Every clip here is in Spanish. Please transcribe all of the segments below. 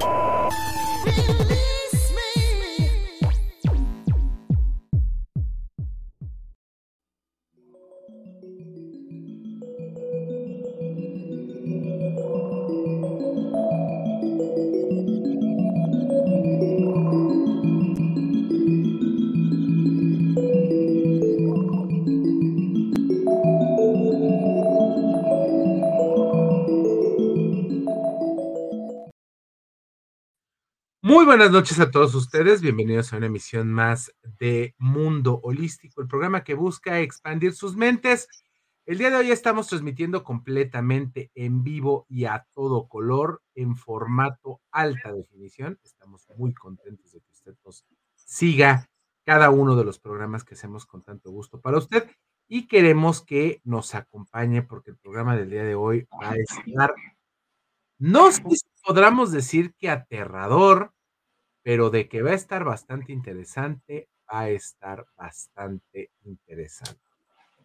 Really? Buenas noches a todos ustedes, bienvenidos a una emisión más de Mundo Holístico, el programa que busca expandir sus mentes. El día de hoy estamos transmitiendo completamente en vivo y a todo color, en formato alta definición. Estamos muy contentos de que usted nos siga cada uno de los programas que hacemos con tanto gusto para usted y queremos que nos acompañe porque el programa del día de hoy va a estar, no sé si podamos decir que aterrador, pero de que va a estar bastante interesante, va a estar bastante interesante.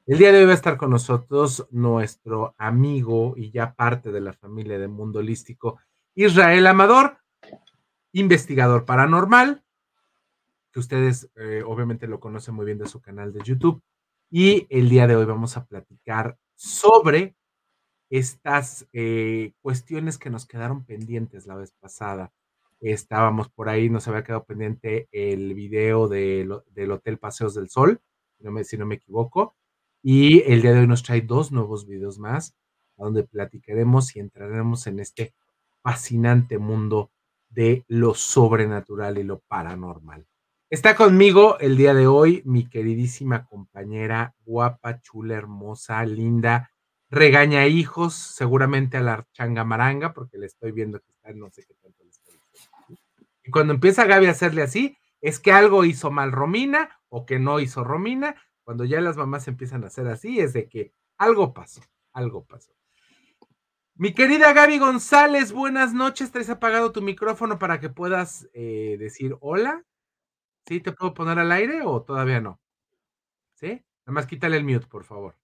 El día de hoy va a estar con nosotros nuestro amigo y ya parte de la familia de Mundo Holístico, Israel Amador, investigador paranormal, que ustedes eh, obviamente lo conocen muy bien de su canal de YouTube. Y el día de hoy vamos a platicar sobre estas eh, cuestiones que nos quedaron pendientes la vez pasada estábamos por ahí, nos había quedado pendiente el video del Hotel Paseos del Sol, si no, me, si no me equivoco, y el día de hoy nos trae dos nuevos videos más, donde platicaremos y entraremos en este fascinante mundo de lo sobrenatural y lo paranormal. Está conmigo el día de hoy mi queridísima compañera, guapa, chula, hermosa, linda, regaña hijos, seguramente a la changamaranga, porque le estoy viendo que está no sé qué y cuando empieza Gaby a hacerle así, es que algo hizo mal Romina o que no hizo Romina. Cuando ya las mamás empiezan a hacer así, es de que algo pasó, algo pasó. Mi querida Gaby González, buenas noches. ¿Te has apagado tu micrófono para que puedas eh, decir hola? ¿Sí? ¿Te puedo poner al aire o todavía no? ¿Sí? Nada más quítale el mute, por favor.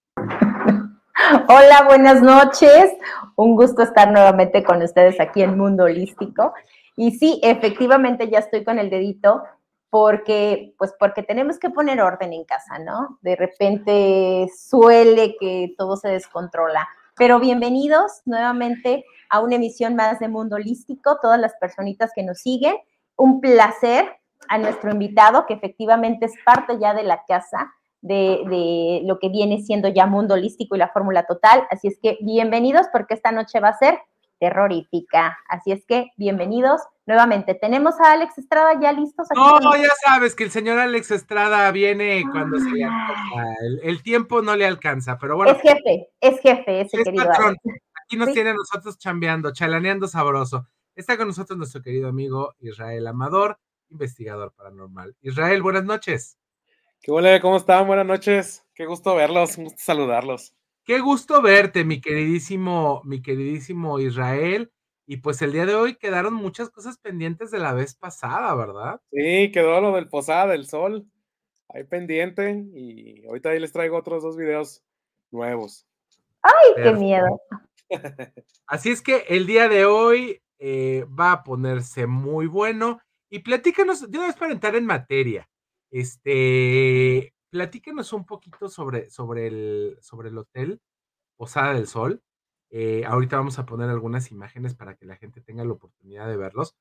Hola, buenas noches. Un gusto estar nuevamente con ustedes aquí en Mundo Holístico. Y sí, efectivamente ya estoy con el dedito porque, pues porque tenemos que poner orden en casa, ¿no? De repente suele que todo se descontrola. Pero bienvenidos nuevamente a una emisión más de Mundo Holístico, todas las personitas que nos siguen. Un placer a nuestro invitado, que efectivamente es parte ya de la casa de, de lo que viene siendo ya Mundo Holístico y la Fórmula Total. Así es que bienvenidos porque esta noche va a ser terrorífica. Así es que bienvenidos nuevamente. Tenemos a Alex Estrada ya listos. no, ya sabes que el señor Alex Estrada viene cuando se le El, tiempo no le alcanza, pero bueno. Es jefe, es jefe, ese querido Aquí nos tiene a nosotros chambeando, chalaneando sabroso. Está con nosotros nuestro querido amigo Israel Amador, investigador paranormal. Israel, buenas noches. ¿Qué huele? ¿Cómo están? Buenas noches. Qué gusto verlos, un gusto saludarlos. Qué gusto verte, mi queridísimo, mi queridísimo Israel. Y pues el día de hoy quedaron muchas cosas pendientes de la vez pasada, ¿verdad? Sí, quedó lo del Posada del Sol ahí pendiente y ahorita ahí les traigo otros dos videos nuevos. ¡Ay, qué miedo! Así es que el día de hoy eh, va a ponerse muy bueno y platícanos, yo vez para entrar en materia, este, platíquenos un poquito sobre, sobre, el, sobre el hotel Posada del Sol. Eh, ahorita vamos a poner algunas imágenes para que la gente tenga la oportunidad de verlos.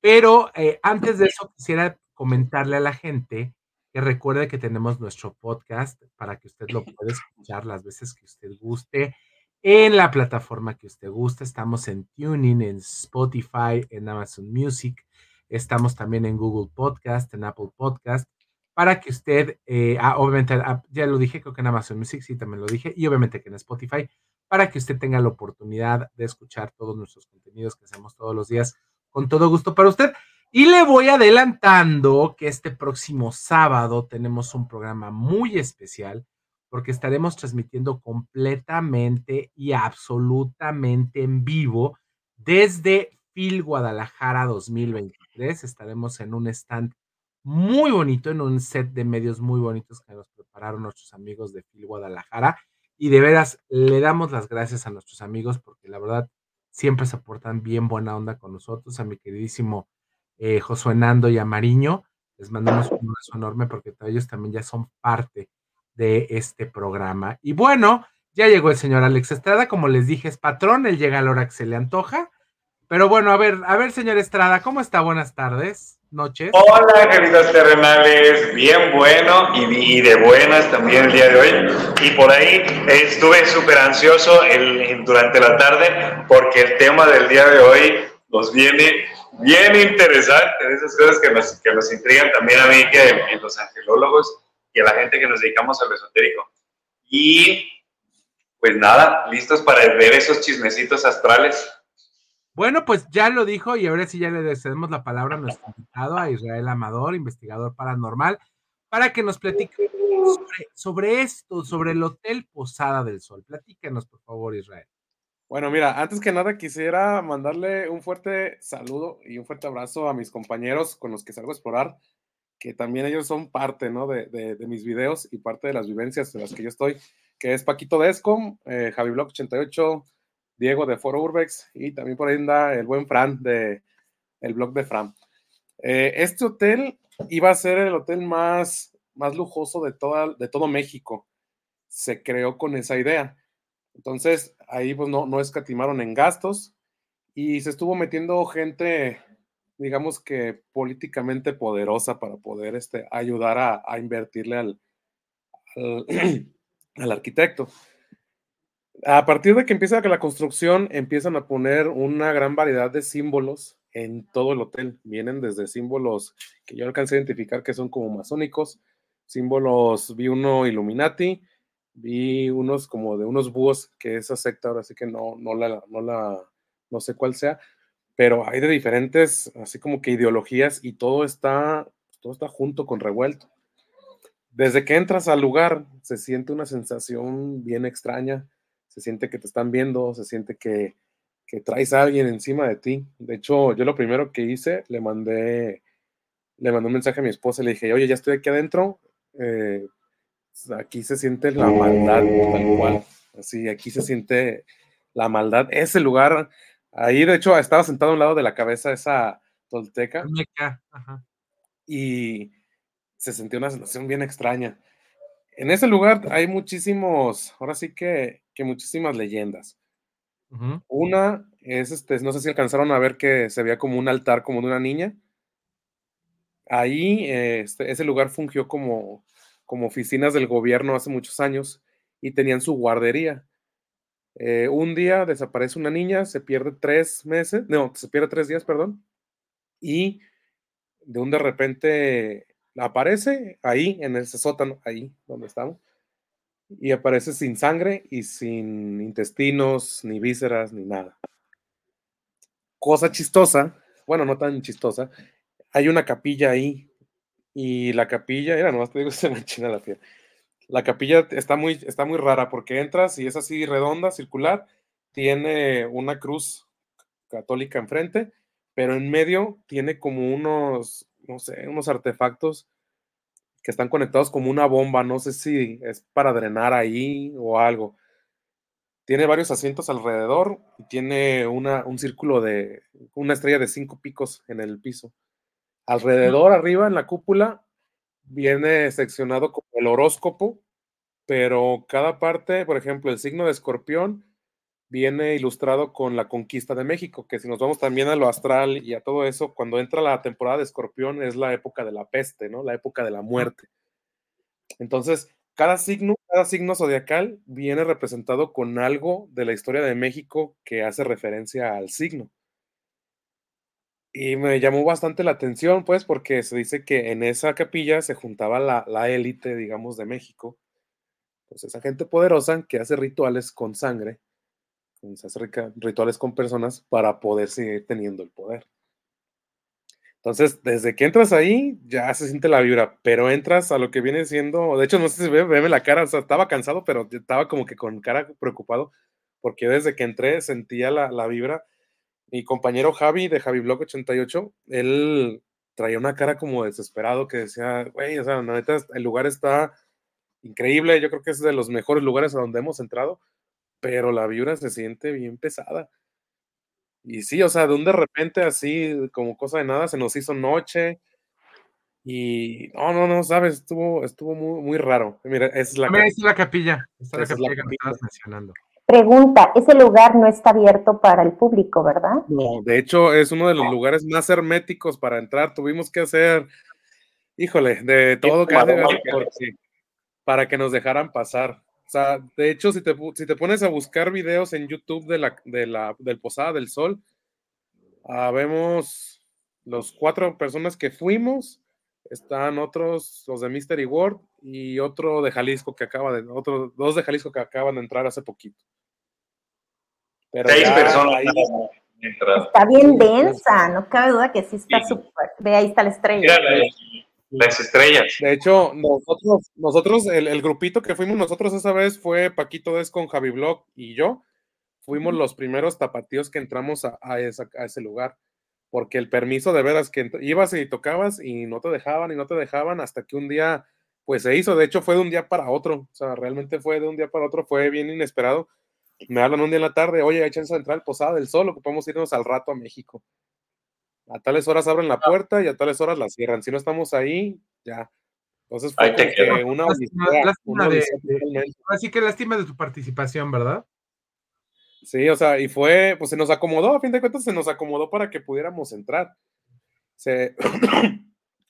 Pero eh, antes de eso, quisiera comentarle a la gente que recuerde que tenemos nuestro podcast para que usted lo pueda escuchar las veces que usted guste en la plataforma que usted guste. Estamos en Tuning, en Spotify, en Amazon Music. Estamos también en Google Podcast, en Apple Podcast para que usted, eh, ah, obviamente, ah, ya lo dije, creo que en Amazon Music sí también lo dije, y obviamente que en Spotify, para que usted tenga la oportunidad de escuchar todos nuestros contenidos que hacemos todos los días con todo gusto para usted. Y le voy adelantando que este próximo sábado tenemos un programa muy especial porque estaremos transmitiendo completamente y absolutamente en vivo desde Phil Guadalajara 2023. Estaremos en un stand muy bonito, en un set de medios muy bonitos que nos prepararon nuestros amigos de Phil Guadalajara. Y de veras, le damos las gracias a nuestros amigos porque la verdad siempre se portan bien buena onda con nosotros, a mi queridísimo eh, Josué Nando y a Mariño, les mandamos un abrazo enorme porque ellos también ya son parte de este programa. Y bueno, ya llegó el señor Alex Estrada, como les dije, es patrón, él llega a la hora que se le antoja. Pero bueno, a ver, a ver, señor Estrada, ¿cómo está? Buenas tardes, noches. Hola, queridos terrenales, bien bueno y, de buenas también el día de hoy. Y por ahí estuve súper ansioso el, durante la tarde porque el tema del día de hoy nos viene bien interesante, esas cosas que nos, que nos intrigan también a mí, que en los angelólogos y a la gente que nos dedicamos al esotérico. Y pues nada, listos para ver esos chismecitos astrales. Bueno, pues ya lo dijo y ahora sí ya le cedemos la palabra a nuestro invitado, a Israel Amador, investigador paranormal, para que nos platique sobre, esto, sobre el Hotel Posada del Sol. Platícanos, por favor, Israel. Bueno, mira, antes que nada quisiera mandarle un fuerte saludo y un fuerte abrazo a mis compañeros con los que salgo a explorar que también ellos son parte ¿no? de, de, mis videos y parte de las vivencias en las que yo estoy, que es Paquito Descom, eh, Javi Block 88, Diego de Foro Urbex y también por ahí anda el buen Fran de el blog de Fran. Eh, este hotel iba a ser el hotel más, más lujoso de, toda, de todo México. Se creó con esa idea. Entonces, ahí pues no, no escatimaron en gastos y se estuvo metiendo gente digamos que políticamente poderosa para poder este, ayudar a, invertirle al, al, arquitecto. A partir de que empieza la construcción, empiezan a poner una gran variedad de símbolos en todo el hotel. Vienen desde símbolos que yo alcancé a identificar que son como masónicos, símbolos, vi uno Illuminati, vi unos como de unos búhos, que esa secta ahora sí que no, no la, no la, no sé cuál sea, pero hay de diferentes, así como que ideologías y todo está, todo está junto con revuelto. Desde que entras al lugar se siente una sensación bien extraña, se siente que te están viendo, se siente que, que traes a alguien encima de ti. De hecho, yo lo primero que hice, le mandé, le mandé un mensaje a mi esposa, le dije, oye, ya estoy aquí adentro, eh, aquí se siente la maldad tal cual, así, aquí se siente la maldad. Ese lugar Ahí, de hecho, estaba sentado a un lado de la cabeza esa tolteca. Y se sentía una sensación bien extraña. En ese lugar hay muchísimos, ahora sí que, que muchísimas leyendas. Una es, este, no sé si alcanzaron a ver que se veía como un altar como de una niña. Ahí, este, ese lugar fungió como, como oficinas del gobierno hace muchos años y tenían su guardería. Eh, un día desaparece una niña, se pierde tres meses, no, se pierde tres días, perdón, y de un de repente aparece ahí en ese sótano, ahí donde estamos, y aparece sin sangre y sin intestinos, ni vísceras, ni nada. Cosa chistosa, bueno, no tan chistosa, hay una capilla ahí, y la capilla, era nomás te digo, se me china la piel la capilla está muy, está muy rara porque entras y es así redonda, circular, tiene una cruz católica enfrente, pero en medio tiene como unos, no sé, unos artefactos que están conectados como una bomba, no sé si es para drenar ahí o algo. Tiene varios asientos alrededor y tiene una, un círculo de una estrella de cinco picos en el piso. Alrededor, arriba, en la cúpula, viene seccionado como el horóscopo, pero cada parte, por ejemplo, el signo de escorpión viene ilustrado con la conquista de México, que si nos vamos también a lo astral y a todo eso, cuando entra la temporada de escorpión es la época de la peste, ¿no? La época de la muerte. Entonces, cada signo, cada signo zodiacal viene representado con algo de la historia de México que hace referencia al signo. Y me llamó bastante la atención, pues, porque se dice que en esa capilla se juntaba la élite, digamos, de México. Pues esa gente poderosa que hace rituales con sangre, se hace rituales con personas para poder seguir teniendo el poder. Entonces, desde que entras ahí, ya se siente la vibra, pero entras a lo que viene siendo, de hecho, no sé si ve, ve la cara, o sea, estaba cansado, pero estaba como que con cara preocupado, porque desde que entré sentía la, la vibra mi compañero Javi de Javi Blog 88, él traía una cara como desesperado que decía, güey, o sea, la neta, el lugar está increíble, yo creo que es de los mejores lugares a donde hemos entrado, pero la vibra se siente bien pesada. Y sí, o sea, de un de repente así, como cosa de nada, se nos hizo noche. Y no, no, no, sabes, estuvo, estuvo muy, muy raro. Mira, esa es la, Mira, ahí está la capilla. Esa es la capilla que me capilla. estabas mencionando. Pregunta, ese lugar no está abierto para el público, ¿verdad? No, de hecho, es uno de los lugares más herméticos para entrar. Tuvimos que hacer, híjole, de todo porque- para que nos dejaran pasar. O sea, de hecho, si te, si te pones a buscar videos en YouTube de la, de la, del Posada del Sol, ah, vemos los cuatro personas que fuimos. Están otros, los de Mystery World y otro de Jalisco que acaba de, otros dos de Jalisco que acaban de entrar hace poquito. Pero Seis ya personas. ahí-. Está bien densa, no cabe duda que sí está Sí. súper. Ve, ahí está la estrella. Mira las, las estrellas. De hecho, nosotros, nosotros el, el grupito que fuimos nosotros esa vez fue Paquito Des con Javi Blog y yo. Fuimos los primeros tapatíos que entramos a, a esa- a ese lugar. Porque el permiso de veras que ibas y tocabas y no te dejaban y no te dejaban hasta que un día, pues se hizo. De hecho, fue de un día para otro. O sea, realmente fue de un día para otro. Fue bien inesperado. Me hablan un día en la tarde, oye, hay chance de entrar al Posada del Sol, ocupamos irnos al rato a México. A tales horas abren la puerta y a tales horas la cierran. Si no estamos ahí, ya. Entonces fue que una Lástima- odisea, lástima una de-. Así que lástima de tu participación, ¿verdad? Sí, o sea, y fue, pues se nos acomodó, a fin de cuentas se nos acomodó para que pudiéramos entrar. Se,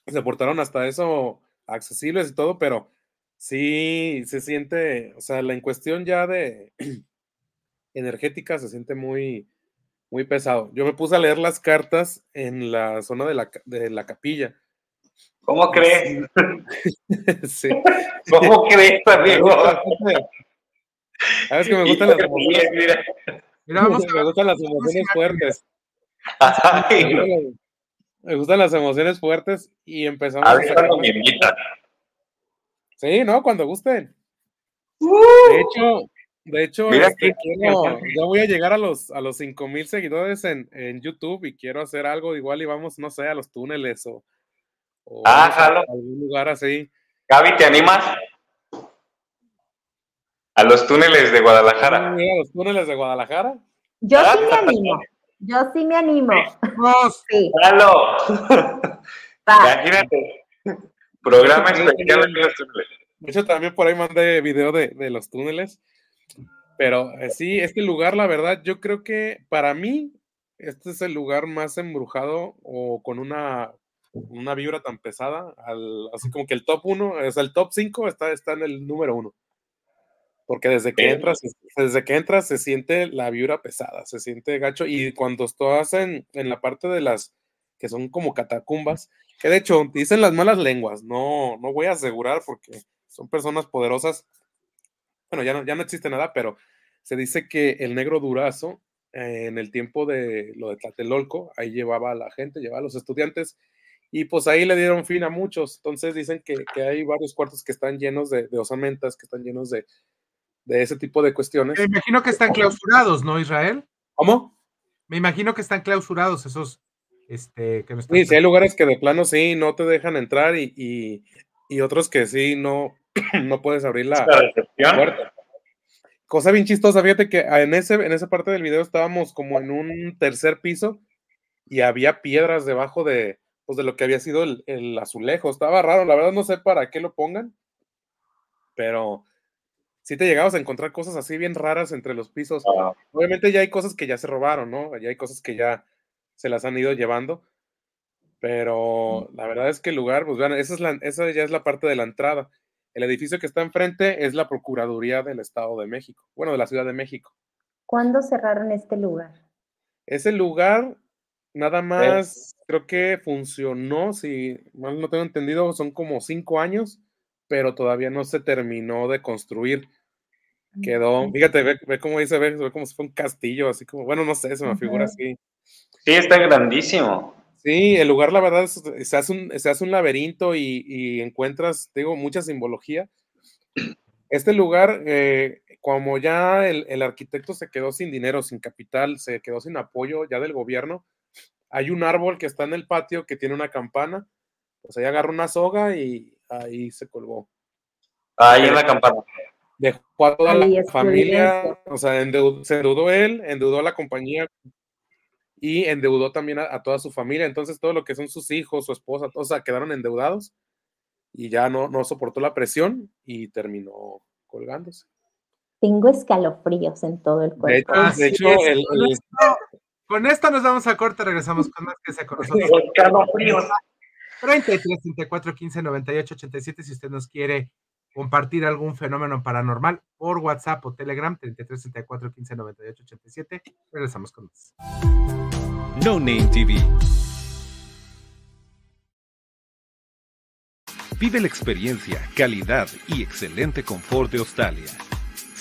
se portaron hasta eso accesibles y todo, pero sí se siente, o sea, la en cuestión ya de energética se siente muy, muy pesado. Yo me puse a leer las cartas en la zona de la, de la capilla. ¿Cómo crees? sí. ¿Cómo crees, amigo? Sabes que me gustan las emociones, mira. Mira, vamos a me gustan las emociones fuertes. Ay, no. Me gustan las emociones fuertes y empezamos A a ver cuándo me invitan. Sí, no, cuando gusten. De hecho, de hecho, Mira este, que- quiero- ya voy a llegar a los a los 5000 seguidores en, en YouTube y quiero hacer algo igual y vamos, no sé, a los túneles o, o Ah, a algún lugar así. Gaby, ¿te animas? A los túneles de Guadalajara. A los túneles de Guadalajara. Yo Ah, sí me animo. Yo sí me animo. Sí. Imagínate. Programa especial en los túneles. De hecho, también por ahí mandé video de, de los túneles. Pero eh, sí, este lugar, la verdad, yo creo que para mí, este es el lugar más embrujado o con una, una vibra tan pesada. al- así como que el top 1, o sea, el top 5 está, está en el número 1. Porque desde que entras, desde que entras se siente la vibra pesada, se siente gacho. Y cuando estás en, en la parte de las que son como catacumbas, que de hecho dicen las malas lenguas, no, no voy a asegurar porque son personas poderosas. Bueno, ya no, ya no existe nada, pero se dice que el negro durazo, eh, en el tiempo de lo de Tlatelolco, ahí llevaba a la gente, llevaba a los estudiantes, y pues ahí le dieron fin a muchos. Entonces dicen que, que hay varios cuartos que están llenos de, de osamentas, que están llenos de, de ese tipo de cuestiones. Me imagino que están clausurados, ¿no, Israel? ¿Cómo? Me imagino que están clausurados esos, este, que no están. Sí, sí, hay lugares que de plano sí no te dejan entrar y, y, y otros que sí no, no puedes abrir la, La puerta. Cosa bien chistosa, fíjate que en, ese, en esa parte del video estábamos como en un tercer piso y había piedras debajo de, pues, de lo que había sido el, el azulejo. Estaba raro, la verdad no sé para qué lo pongan, pero sí te llegabas a encontrar cosas así bien raras entre los pisos. Ah, Obviamente ya hay cosas que ya se robaron, ¿no? Ya hay cosas que ya se las han ido llevando. Pero la verdad es que el lugar, pues vean, esa, es la, esa ya es la parte de la entrada. El edificio que está enfrente es la Procuraduría del Estado de México, bueno, de la Ciudad de México. ¿Cuándo cerraron este lugar? Ese lugar nada más creo que funcionó, si mal no tengo entendido, son como cinco años, pero todavía no se terminó de construir. Quedó, fíjate, ve, ve cómo dice, ve, ve como si fue un castillo, así como, bueno, no sé, se me figura así. Sí, está grandísimo. Sí, el lugar, la verdad, es- se hace un, se hace un laberinto y, y encuentras, digo, mucha simbología. Este lugar, eh, como ya el, el arquitecto se quedó sin dinero, sin capital, se quedó sin apoyo ya del gobierno, hay un árbol que está en el patio que tiene una campana, pues ahí agarró una soga y ahí se colgó. Ahí en la campana. Dejó a toda Ahí la familia, o sea, endeu- se endeudó él, endeudó a la compañía y endeudó también a, toda su familia. Entonces, todo lo que son sus hijos, su esposa, todos quedaron endeudados y ya no, no soportó la presión y terminó colgándose. Tengo escalofríos en todo el cuerpo. De hecho, con, esto, nos vamos a corte, regresamos con más que sea con nosotros. Escalofríos. 33 34 15 98 87 si usted nos quiere compartir algún fenómeno paranormal por WhatsApp o Telegram 33 34 15 98 87. Regresamos con más. No Name TV. Vive la experiencia, calidad y excelente confort de Australia.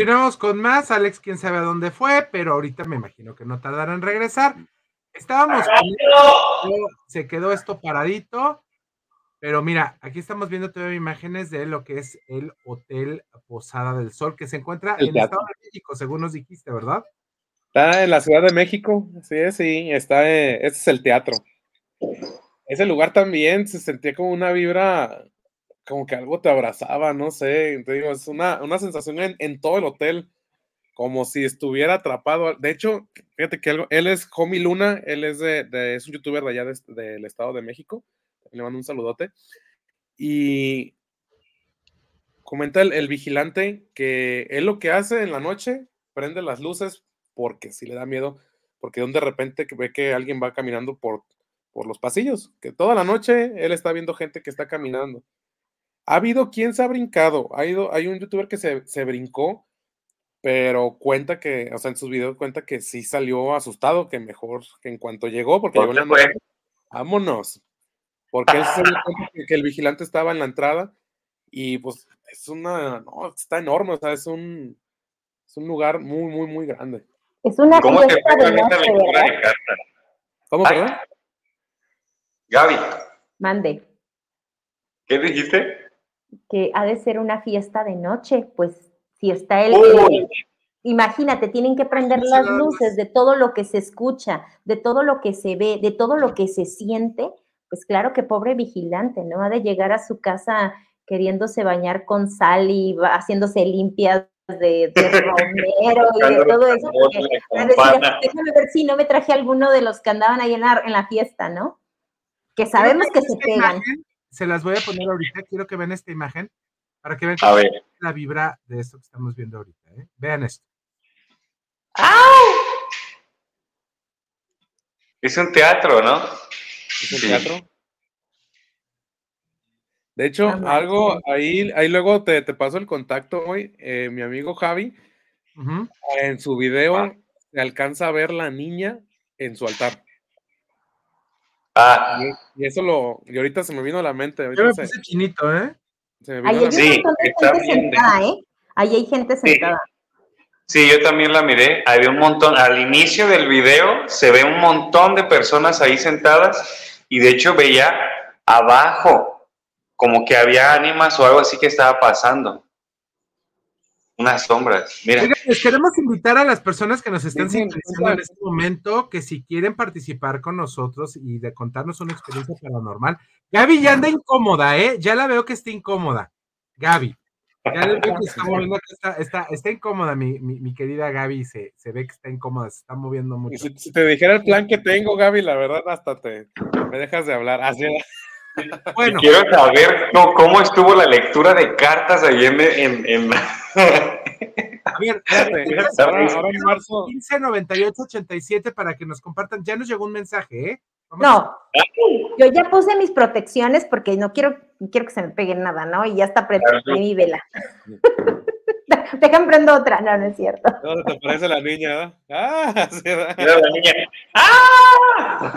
Continuamos con más. Alex, quién sabe a dónde fue, pero ahorita me imagino que no tardará en regresar. Estábamos se quedó esto paradito, pero mira, aquí estamos viendo todavía imágenes de lo que es el Hotel Posada del Sol, que se encuentra en el Estado de México, según nos dijiste, ¿verdad? Está en la Ciudad de México, sí, sí, está, este es el teatro. Ese lugar también se sentía como una vibra como que algo te abrazaba, no sé, te digo, es una, sensación en, todo el hotel, como si estuviera atrapado. De hecho, fíjate que él es Homie Luna, él es, de, es un youtuber de allá del Estado de México, le mando un saludote, y comenta el, vigilante que él lo que hace en la noche, prende las luces porque si le da miedo, porque de repente ve que alguien va caminando por, por los pasillos, que toda la noche él está viendo gente que está caminando. Ha habido quien se ha brincado. Ha ido, hay un youtuber que se, brincó, pero cuenta que, o sea, en sus videos cuenta que sí salió asustado, que mejor que en cuanto llegó, porque llegó la noche, vámonos. Porque él se dio cuenta que, el vigilante estaba en la entrada y pues es una, no, está enorme, o sea, es un, es un lugar muy, muy, muy grande. Es una ¿Cómo te fue con esta lectura de carta? ¿Cómo, perdón? Gaby. Mande. ¿Qué dijiste? Que ha de ser una fiesta de noche, pues si está el... imagínate, tienen que prender las luces de todo lo que se escucha, de todo lo que se ve, de todo lo que se siente, pues claro que pobre vigilante, ¿no? Ha de llegar a su casa queriéndose bañar con sal y haciéndose limpias de, romero y de todo eso. déjame ver si no me traje alguno de los que andaban ahí en la, en la fiesta, ¿no? Que sabemos que se pegan se las voy a poner ahorita. Quiero que vean esta imagen para que vean la vibra de esto que estamos viendo ahorita. ¿eh? Vean esto. Es un teatro, ¿no? Es un teatro. De hecho, algo ahí, ahí luego te, paso el contacto hoy. Eh, mi amigo Javi, en su video, se alcanza a ver la niña en su altar. Ah. Y, eso lo. Y ahorita se me vino a la mente. Yo me puse chinito, ¿eh? Se me Ahí vino hay la- Sí, está gente bien sentada, ¿eh? Ahí hay gente sentada. Sí, yo también la miré. Había un montón. Al inicio del video se ve un montón de personas ahí sentadas y de hecho veía abajo como que había ánimas o algo así que estaba pasando. Unas sombras. Mira, Oigan, les queremos invitar a las personas que nos están sintonizando en este momento que si quieren participar con nosotros y de contarnos una experiencia paranormal. Gaby ya anda incómoda, ¿eh? Ya la veo que está incómoda. Gaby. Ya le veo que está moviendo, que está, está, está incómoda, mi, mi, mi querida Gaby. Se, se ve que está incómoda, se está moviendo Y mucho. Si, si te dijera el plan que tengo, Gaby, la verdad, hasta te me dejas de hablar. Así Bueno, quiero saber no, cómo estuvo la lectura de cartas ahí en... en- en- a ver, ahora, en marzo, 15 98 87 para que nos compartan. Ya nos llegó un mensaje, ¿eh? Vamos No, yo ya puse mis protecciones porque no quiero, no quiero que se me pegue nada, ¿no? Y ya está prendida mi vela. Déjame prendo otra, no, no es cierto. ¿dónde te parece la niña? ¿verdad? Ah, sí. Mira la niña. ¡Ah!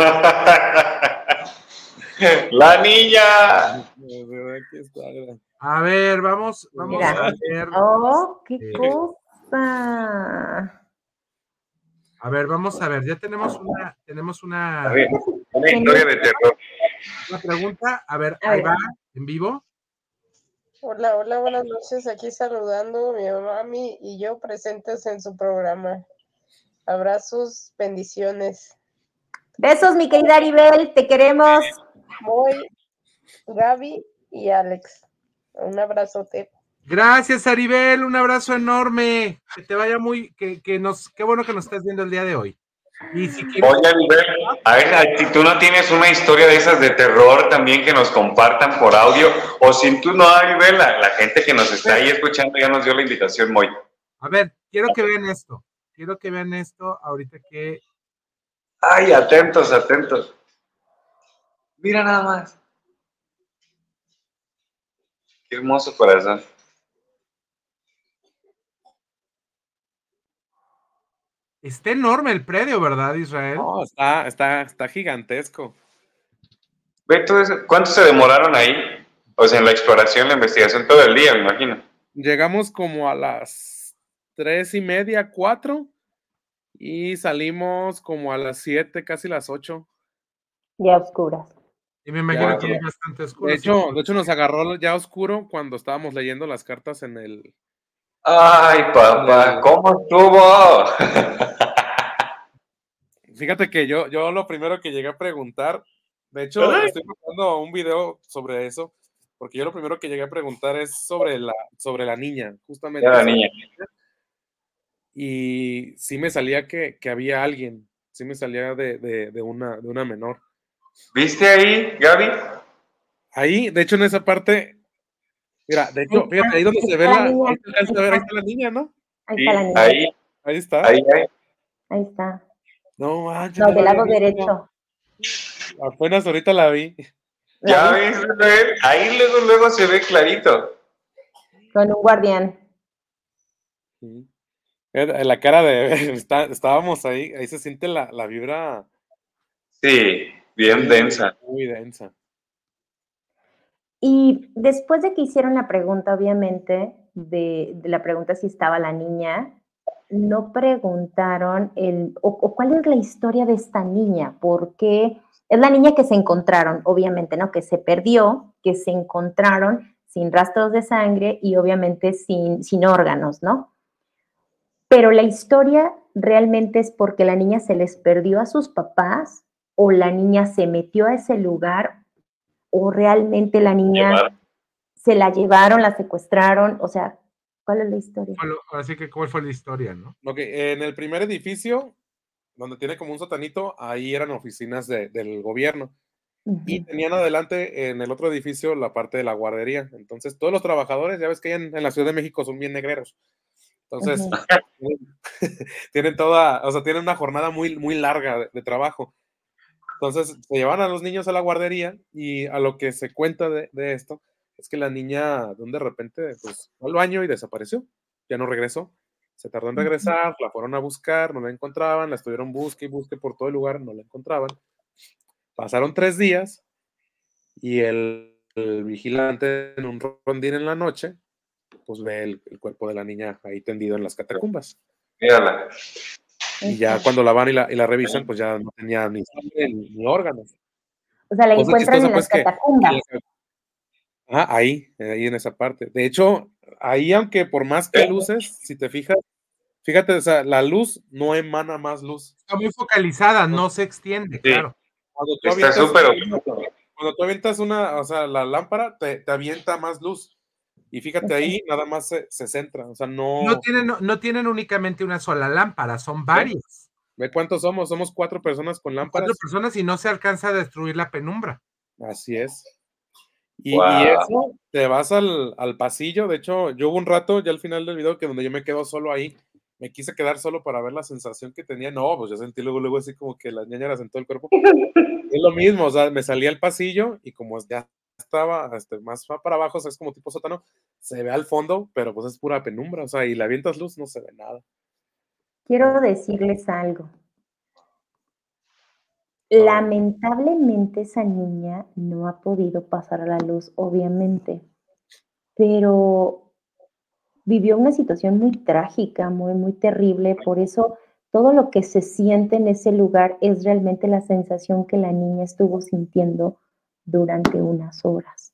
La niña. A ver, vamos, vamos Mira. a ver. Oh, qué Sí. cosa. A ver, vamos a ver. Ya tenemos una, tenemos una, A ver, una historia de terror. una pregunta. A ver, A ahí va, en vivo. Hola, hola, buenas noches. Aquí saludando mi mami y yo presentes en su programa. Abrazos, bendiciones. Besos, mi querida Aribel, te queremos. Moy, Gaby y Alex. Un abrazote. Gracias, Aribel. Un abrazo enorme. Que te vaya muy, que, que nos, qué bueno que nos estás viendo el día de hoy. Y si quieres, Oye, Anibel, a ver, si tú no tienes una historia de esas de terror también que nos compartan por audio, o si tú no, Anibel, la, la gente que nos está ahí escuchando ya nos dio la invitación, Moy. a ver, quiero que vean esto. Quiero que vean esto ahorita que Ay, atentos, atentos. Mira nada más. Qué hermoso corazón. está enorme el predio, ¿verdad, Israel? No, está, está, está gigantesco. Ve todo eso. ¿Cuánto se demoraron ahí? O sea, en la exploración, la investigación, todo el día, me imagino. Llegamos como a las tres y media, cuatro, y salimos como a las siete, casi las ocho. Ya oscuras. Y me imagino Ya, que ya. es bastante oscuro. De hecho, de hecho nos agarró ya oscuro cuando estábamos leyendo las cartas en el. Ay, papá, ¿cómo estuvo? Fíjate que yo, yo lo primero que llegué a preguntar, de hecho, Ay. estoy preparando un video sobre eso, porque yo lo primero que llegué a preguntar es sobre la, sobre la niña, justamente. La niña. Y sí me salía que, que había alguien, sí me salía de, de, de una, de una menor. ¿Viste ahí, Gaby? Ahí, de hecho, en esa parte, mira, de hecho, fíjate, ahí donde se ve la, ahí ver, ahí está la niña, ¿no? Ahí Sí, está la niña. ahí, Ahí está. ahí, ahí. Ahí está. No, manches, No, no del la lado derecho. Apenas ahorita la vi. Ya ves, ahí luego, luego se ve clarito. Con un guardián. Sí. La cara de está- estábamos ahí, ahí se siente la, la vibra Sí, bien densa. muy densa. Y después de que hicieron la pregunta, obviamente, de, de la pregunta si estaba la niña, no preguntaron el, o, o cuál es la historia de esta niña, porque es la niña que se encontraron, obviamente, ¿no? Que se perdió, que se encontraron sin rastros de sangre y obviamente sin, sin órganos, ¿no? Pero la historia realmente es porque la niña se les perdió a sus papás o la niña se metió a ese lugar o realmente la niña Llevar. se la llevaron, la secuestraron, o sea, ¿cuál es la historia? Así que, ¿cuál fue la historia, no? Ok, en el primer edificio, donde tiene como un sotanito, ahí eran oficinas de- del gobierno. Y Ujú. tenían adelante en el otro edificio la parte de la guardería. Entonces, todos los trabajadores, ya ves que en, en la Ciudad de México son bien negreros. Entonces, Ujú. tienen, tienen toda, o sea, tienen una jornada muy, muy larga de, de trabajo. Entonces, se llevan a los niños a la guardería y a lo que se cuenta de, de esto es que la niña de un de repente pues, fue al baño y desapareció. Ya no regresó. Se tardó en regresar, la fueron a buscar, no la encontraban, la estuvieron busque y busque por todo el lugar, no la encontraban. Pasaron tres días y el el vigilante en un rondín en la noche, pues ve el, el cuerpo de la niña ahí tendido en las catacumbas. Mírala. Y ya cuando la van y la, y la revisan, pues ya no tenía ni sangre ni, ni órganos. O sea, la Cosa encuentran chistosa, en las pues, que- catacumbas. Ajá, ahí, ahí en esa parte. De hecho, ahí aunque por más que luces, si te fijas, fíjate, o sea, la luz no emana más luz. Está muy focalizada, no se extiende, Sí. claro. Cuando tú Está avientas una- Cuando tú avientas una, o sea, la lámpara te, te avienta más luz. Y fíjate ahí, nada más se, se centra. O sea, no. No tienen, no tienen únicamente una sola lámpara, son varias. ¿Ve cuántos somos? Somos cuatro personas con lámparas. Cuatro personas y no se alcanza a destruir la penumbra. Así es. Y, Wow. y eso, te vas al, al pasillo. De hecho, yo hubo un rato ya al final del video que donde yo me quedo solo ahí. Me quise quedar solo para ver la sensación que tenía. No, pues yo sentí luego, luego así como que las ñañaras en todo el cuerpo. Es lo mismo, o sea, me salí al pasillo y como ya estaba este, más para abajo, o sea, es como tipo sótano, se ve al fondo, pero pues es pura penumbra, o sea, y la avientas luz, no se ve nada. Quiero decirles algo. Lamentablemente esa niña no ha podido pasar a la luz, obviamente, pero vivió una situación muy trágica, muy, muy terrible. Por eso todo lo que se siente en ese lugar es realmente la sensación que la niña estuvo sintiendo durante unas horas.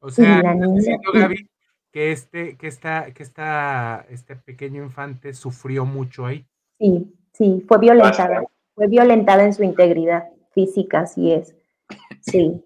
O sea, Y la ¿estás niña- diciendo, Gaby, que este, que esta, que esta, este pequeño infante sufrió mucho ahí. Sí, sí, fue violentada. Fue violentada en su integridad física, así es. Sí,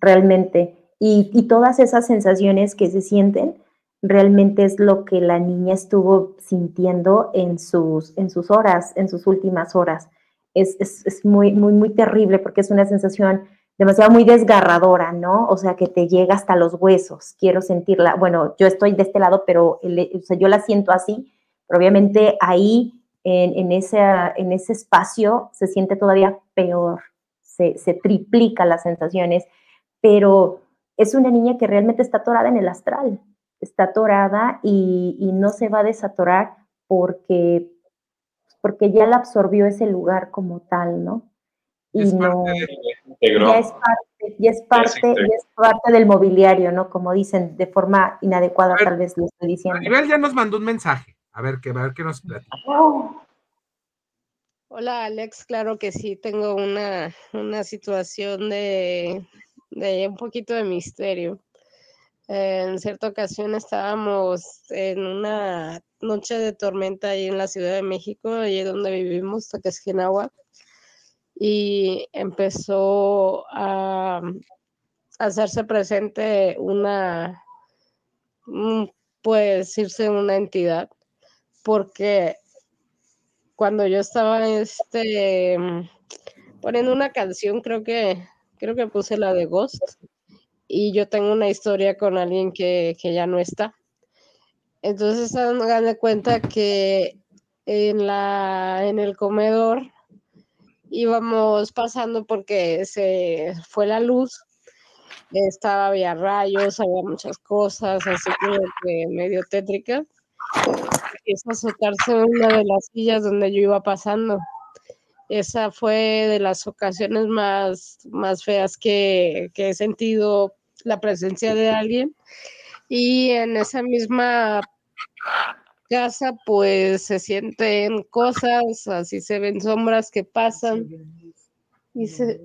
realmente. Y, y todas esas sensaciones que se sienten, realmente es lo que la niña estuvo sintiendo en sus, en sus horas, en sus últimas horas. Es, es, es muy, muy, muy terrible porque es una sensación demasiado muy desgarradora, ¿no? O sea, que te llega hasta los huesos. Quiero sentirla. Bueno, yo estoy de este lado, pero o sea, yo la siento así, pero obviamente ahí en, en, ese, en ese espacio se siente todavía peor, se, se triplica las sensaciones, pero es una niña que realmente está atorada en el astral, está atorada y, y no se va a desatorar porque, porque ya la absorbió ese lugar como tal, ¿no? Y Es no, Integró. ya es parte, ya es parte, ya es parte del mobiliario, ¿no? Como dicen, de forma inadecuada, ver, tal vez lo estoy diciendo. Maribel ya nos mandó un mensaje. A ver, que, a ver qué nos platica. Hola Alex, claro que sí, tengo una, una situación de, de un poquito de misterio. En cierta ocasión estábamos en una noche de tormenta ahí en la Ciudad de México, allí donde vivimos, Taquesquinahua, y empezó a, hacerse presente una, un- puede decirse una entidad, porque cuando yo estaba este poniendo una canción, creo que creo que puse la de Ghost y yo tengo una historia con alguien que, que ya no está. Entonces hagan de cuenta que en la en el comedor íbamos pasando porque se fue la luz, estaba había rayos, había muchas cosas, así como que medio tétricas a azotarse una de las sillas donde yo iba pasando. Esa fue de las ocasiones más, más feas que, que he sentido la presencia de alguien. Y en esa misma casa, pues se sienten cosas, así se ven sombras que pasan y se,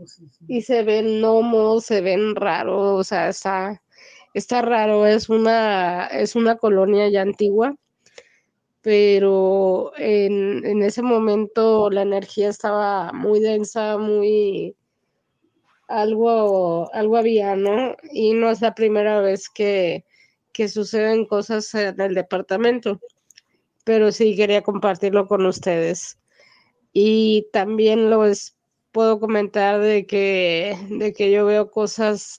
y se ven gnomos, se ven raros, o sea, está, está raro, es una, es una colonia ya antigua pero en, en ese momento la energía estaba muy densa, muy algo, algo había, ¿no? Y no es la primera vez que, que suceden cosas en el departamento, pero sí quería compartirlo con ustedes. Y también les puedo comentar de que, de que yo veo cosas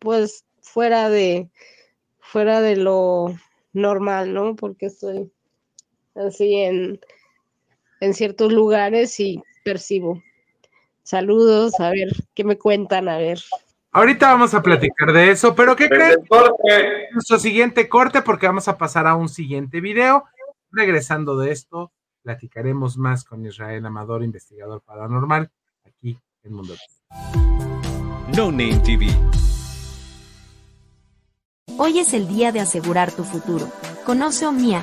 pues fuera de, fuera de lo normal, ¿no? Porque estoy así en, en ciertos lugares y percibo. Saludos, a ver, ¿qué me cuentan? A ver. Ahorita vamos a platicar de eso, pero ¿qué creen? Nuestro siguiente corte porque vamos a pasar a un siguiente video. Regresando de esto, platicaremos más con Israel Amador, investigador paranormal, aquí en Mundo. No Name TV. Hoy es el día de asegurar tu futuro. Conoce Omnia,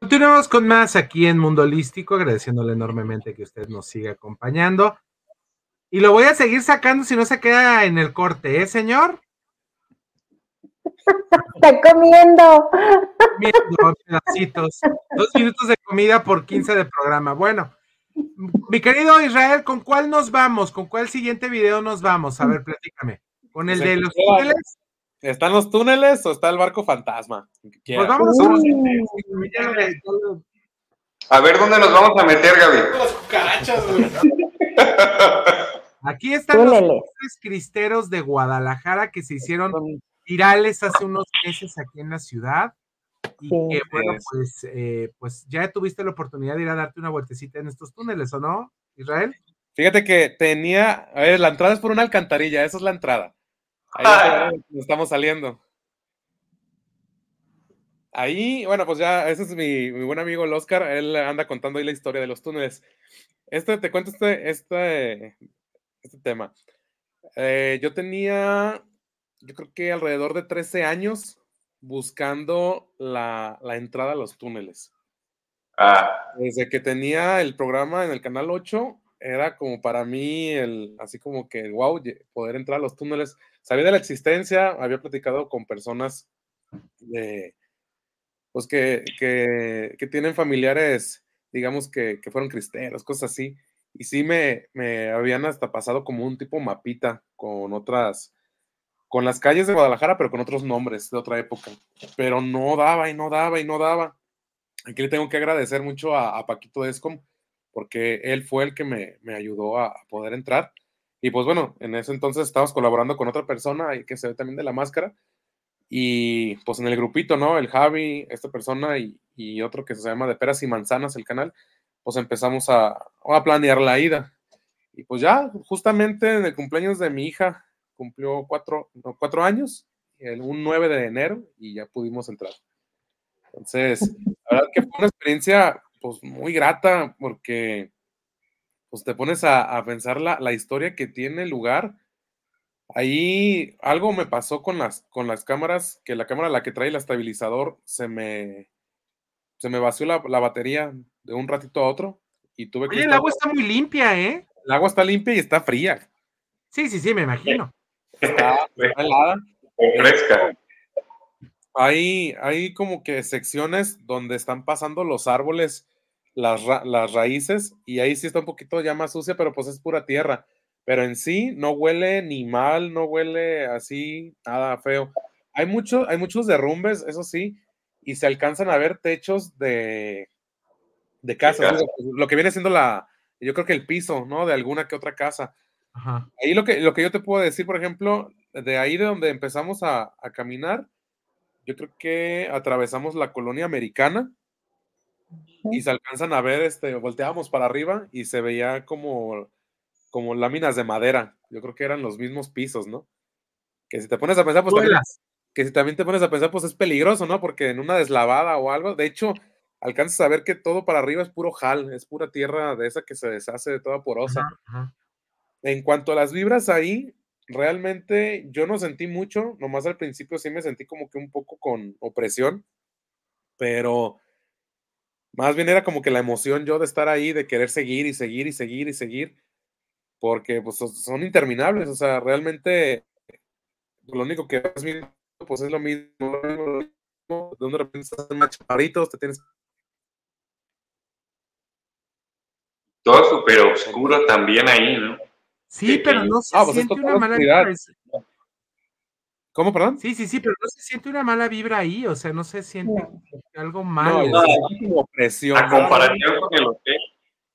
Continuamos con más aquí en Mundo Holístico, agradeciéndole enormemente que usted nos siga acompañando. Y lo voy a seguir sacando si no se queda en el corte, ¿eh, señor? Está comiendo. Comiendo pedacitos. Dos minutos de comida por 15 de programa. Bueno, mi querido Israel, ¿con cuál nos vamos? ¿Con cuál siguiente video nos vamos? A ver, platícame. ¿Con el de los túneles? ¿Están los túneles o está el barco fantasma? Pues vamos a los A ver dónde nos vamos a meter, Gaby. Las cucarachas, güey. Aquí están los Túneles. cristeros de Guadalajara que se hicieron virales hace unos meses aquí en la ciudad. Y Sí. que, bueno, Es. pues, eh, pues ya tuviste la oportunidad de ir a darte una vueltecita en estos túneles, ¿o no, Israel? Fíjate que tenía, a ver, la entrada es por una alcantarilla, esa es la entrada. Ahí donde estamos saliendo. Ahí, bueno, pues ya, ese es mi, mi buen amigo el Oscar, él anda contando ahí la historia de los túneles. Este, te cuento este, este, este tema. Eh, yo tenía, yo creo que alrededor de 13 años buscando la, la entrada a los túneles. Ah, Desde que tenía el programa en el canal 8, era como para mí el, así como que, wow, poder entrar a los túneles. Sabía de la existencia, había platicado con personas de, pues que, que, que tienen familiares, digamos que, que fueron cristeros, cosas así. Y sí me, me habían hasta pasado como un tipo mapita con otras, con las calles de Guadalajara, pero con otros nombres de otra época. Pero no daba y no daba y no daba. Aquí le tengo que agradecer mucho a, a Paquito Escom, porque él fue el que me, me ayudó a, a poder entrar. Y pues bueno, en ese entonces estábamos colaborando con otra persona que se ve también de la máscara. Y pues en el grupito, ¿no? El Javi, esta persona y, y otro que se llama De Peras y Manzanas, el canal, pues empezamos a, a planear la ida. Y pues ya, justamente en el cumpleaños de mi hija, cumplió cuatro, no, cuatro años, el, un 9 de enero, y ya pudimos entrar. Entonces, la verdad que fue una experiencia pues muy grata porque pues te pones a, a pensar la, la, historia que tiene lugar. Ahí algo me pasó con las, con las cámaras, que la cámara la que trae el estabilizador se me, se me vació la, la batería de un ratito a otro y tuve que... Oye, el agua está muy limpia, ¿eh? El agua está limpia y está fría. Sí, sí, sí, me imagino. Está, está helada. fresca. Hay, hay como que secciones donde están pasando los árboles, las, ra las raíces, y ahí sí está un poquito ya más sucia, pero pues es pura tierra. pero en sí no huele ni mal, no huele así, nada feo. Hay, mucho, hay muchos derrumbes, eso sí, y se alcanzan a ver techos de, de casas, casa. lo que viene siendo la, yo creo que el piso, ¿no? De alguna que otra casa. Ajá. Ahí lo que, lo que yo te puedo decir, por ejemplo, de ahí de donde empezamos a, a caminar, yo creo que atravesamos la colonia americana y se alcanzan a ver, este, volteábamos para arriba y se veía como, como láminas de madera. Yo creo que eran los mismos pisos, ¿no? Que si te pones a pensar, pues también, que si también te pones a pensar, pues es peligroso, ¿no? Porque en una deslavada o algo, de hecho, alcanzas a ver que todo para arriba es puro jal, es pura tierra de esa que se deshace de toda porosa. Ajá, ajá. En cuanto a las vibras ahí, realmente yo no sentí mucho, nomás al principio sí me sentí como que un poco con opresión, pero más bien era como que la emoción yo de estar ahí, de querer seguir y seguir y seguir y seguir, porque pues son- interminables, o sea, realmente lo único que vas viendo pues es lo mismo, lo mismo, lo mismo, de repente estás más chaparritos, te tienes Todo súper oscuro también ahí, ¿no? Sí, pero no se Ah, pues es siente una mala oscuridad. Es- ¿Cómo, perdón? Sí, sí, sí, pero no se siente una mala vibra ahí, o sea, no se siente No. algo No, malo. yo sentí como opresión. A comparación con el hotel.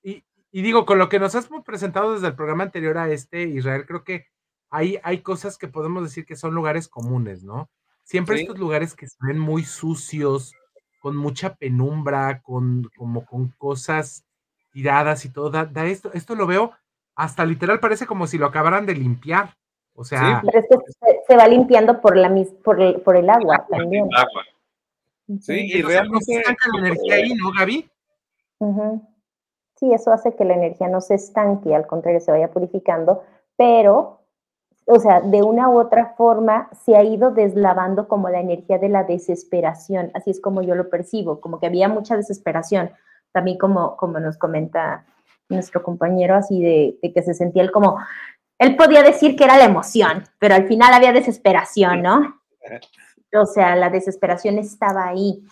Y, y digo, con lo que nos has presentado desde el programa anterior a este, Israel, creo que hay, hay cosas que podemos decir que son lugares comunes, ¿no? Siempre Sí. estos lugares que se ven muy sucios, con mucha penumbra, con, como con cosas tiradas y todo, da, da esto, esto lo veo hasta literal, parece como si lo acabaran de limpiar. O sea, Pero es que se, va limpiando por, la, mis- por, el, por el agua también. El agua. Sí, y se realmente estanca la energía ahí, ¿no, Gaby? Sí, eso hace que la energía no se estanque, al contrario, se vaya purificando, pero, o sea, de una u otra forma se ha ido deslavando como la energía de la desesperación, así es como yo lo percibo, como que había mucha desesperación, también como, como nos comenta nuestro compañero, así de, de que se sentía él como, él podía decir que era la emoción, pero al final había desesperación, ¿no? O sea, la desesperación estaba ahí.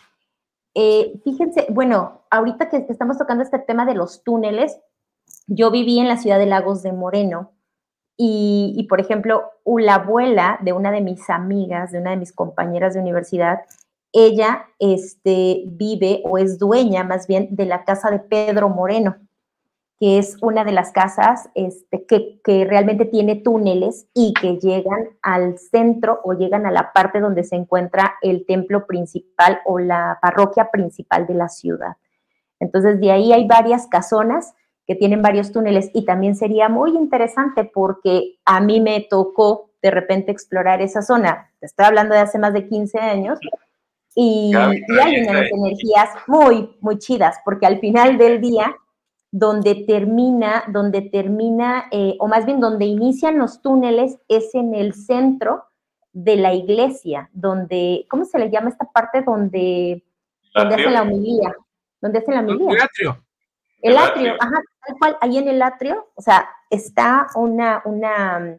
Eh, fíjense, bueno, ahorita que, estamos tocando este tema de los túneles, yo viví en la ciudad de Lagos de Moreno y, y, por ejemplo, la abuela de una de mis amigas, de una de mis compañeras de universidad, ella este, vive o es dueña más bien de la casa de Pedro Moreno, que es una de las casas este, que, que realmente tiene túneles y que llegan al centro o llegan a la parte donde se encuentra el templo principal o la parroquia principal de la ciudad. Entonces, de ahí hay varias casonas que tienen varios túneles y también sería muy interesante porque a mí me tocó de repente explorar esa zona. Te estoy hablando de hace más de 15 años y, y hay unas energías muy, muy chidas porque al final del día donde termina, donde termina, eh, o más bien donde inician los túneles, es en el centro de la iglesia, donde, ¿cómo se le llama esta parte donde, donde hacen la homilía? Donde hacen la homilía. El atrio. El El atrio, atrio. ajá, tal cual, ahí en el atrio, o sea, está una, una,